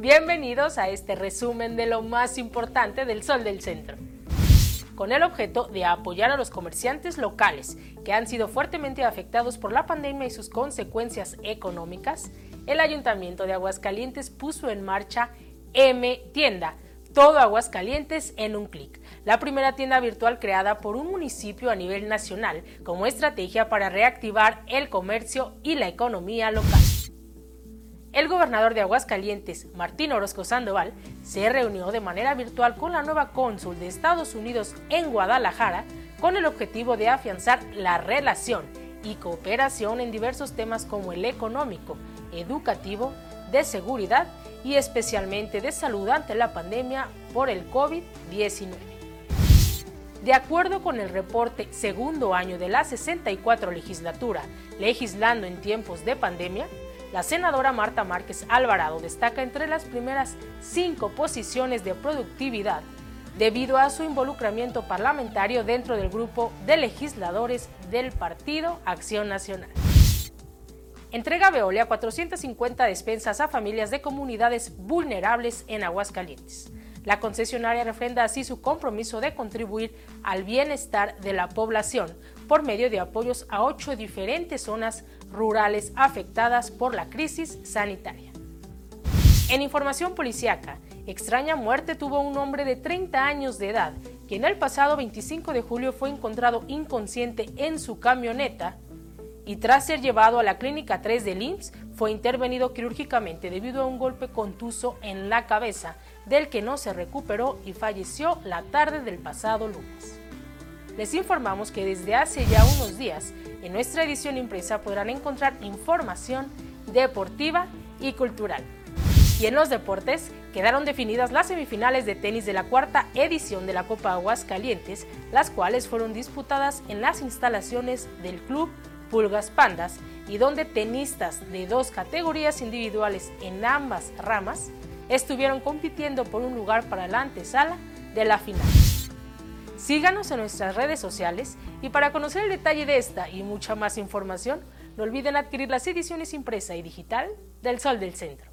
Bienvenidos a este resumen de lo más importante del Sol del Centro. Con el objeto de apoyar a los comerciantes locales que han sido fuertemente afectados por la pandemia y sus consecuencias económicas, el Ayuntamiento de Aguascalientes puso en marcha M Tienda, todo Aguascalientes en un clic, la primera tienda virtual creada por un municipio a nivel nacional como estrategia para reactivar el comercio y la economía local. El gobernador de Aguascalientes, Martín Orozco Sandoval, se reunió de manera virtual con la nueva cónsul de Estados Unidos en Guadalajara con el objetivo de afianzar la relación y cooperación en diversos temas como el económico, educativo, de seguridad y especialmente de salud ante la pandemia por el COVID-19. De acuerdo con el reporte segundo año de la 64 legislatura, legislando en tiempos de pandemia, la senadora Marta Márquez Alvarado destaca entre las primeras cinco posiciones de productividad debido a su involucramiento parlamentario dentro del grupo de legisladores del Partido Acción Nacional. Entrega Veolia 450 despensas a familias de comunidades vulnerables en Aguascalientes. La concesionaria refrenda así su compromiso de contribuir al bienestar de la población por medio de apoyos a ocho diferentes zonas rurales afectadas por la crisis sanitaria. En información policiaca, extraña muerte tuvo un hombre de 30 años de edad, quien el pasado 25 de julio fue encontrado inconsciente en su camioneta y tras ser llevado a la clínica 3 del IMSS fue intervenido quirúrgicamente debido a un golpe contuso en la cabeza del que no se recuperó y falleció la tarde del pasado lunes. Les informamos que desde hace ya unos días en nuestra edición impresa podrán encontrar información deportiva y cultural. Y en los deportes quedaron definidas las semifinales de tenis de la cuarta edición de la Copa Aguascalientes, las cuales fueron disputadas en las instalaciones del Club Pulgas Pandas y donde tenistas de dos categorías individuales en ambas ramas estuvieron compitiendo por un lugar para la antesala de la final. Síganos en nuestras redes sociales y para conocer el detalle de esta y mucha más información, no olviden adquirir las ediciones impresa y digital del Sol del Centro.